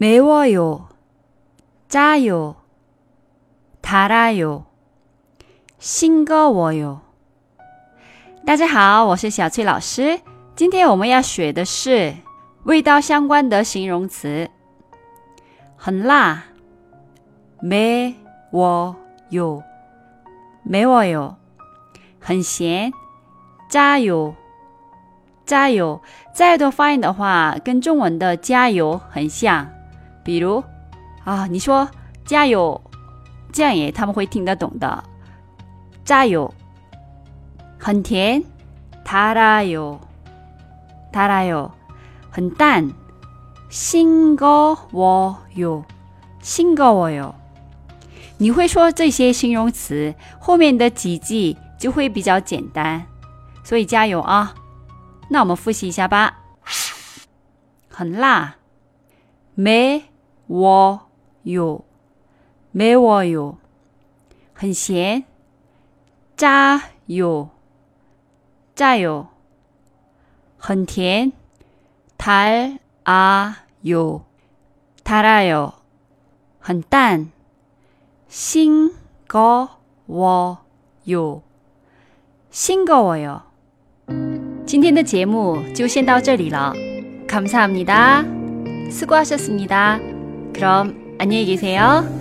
매워요, 짜요, 달아요, 싱거워요. 大家好，我是小翠老师。今天我们要学的是味道相关的形容词。很辣，매워 요， 매워 요。 很咸，加油，加油。再多发音的话，跟中文的加油很像。 比如啊，你说加油，这样也他们会听得懂的。加油。很甜，달아 요， 달아 요。 很淡，싱거워 요， 싱거워 요。 你会说这些形容词，后面的几句就会比较简单，所以加油啊！那我们复习一下吧。很辣，매 워 요， 매워 요。 很咸，짜 요。 加油！很甜，달아 요， 달아 요。 很淡，싱거워 요， 싱거워 요。 今天的节目就先到这里了，감사합니 다， 수고하셨습니 다， 그럼 안녕히 계세 요。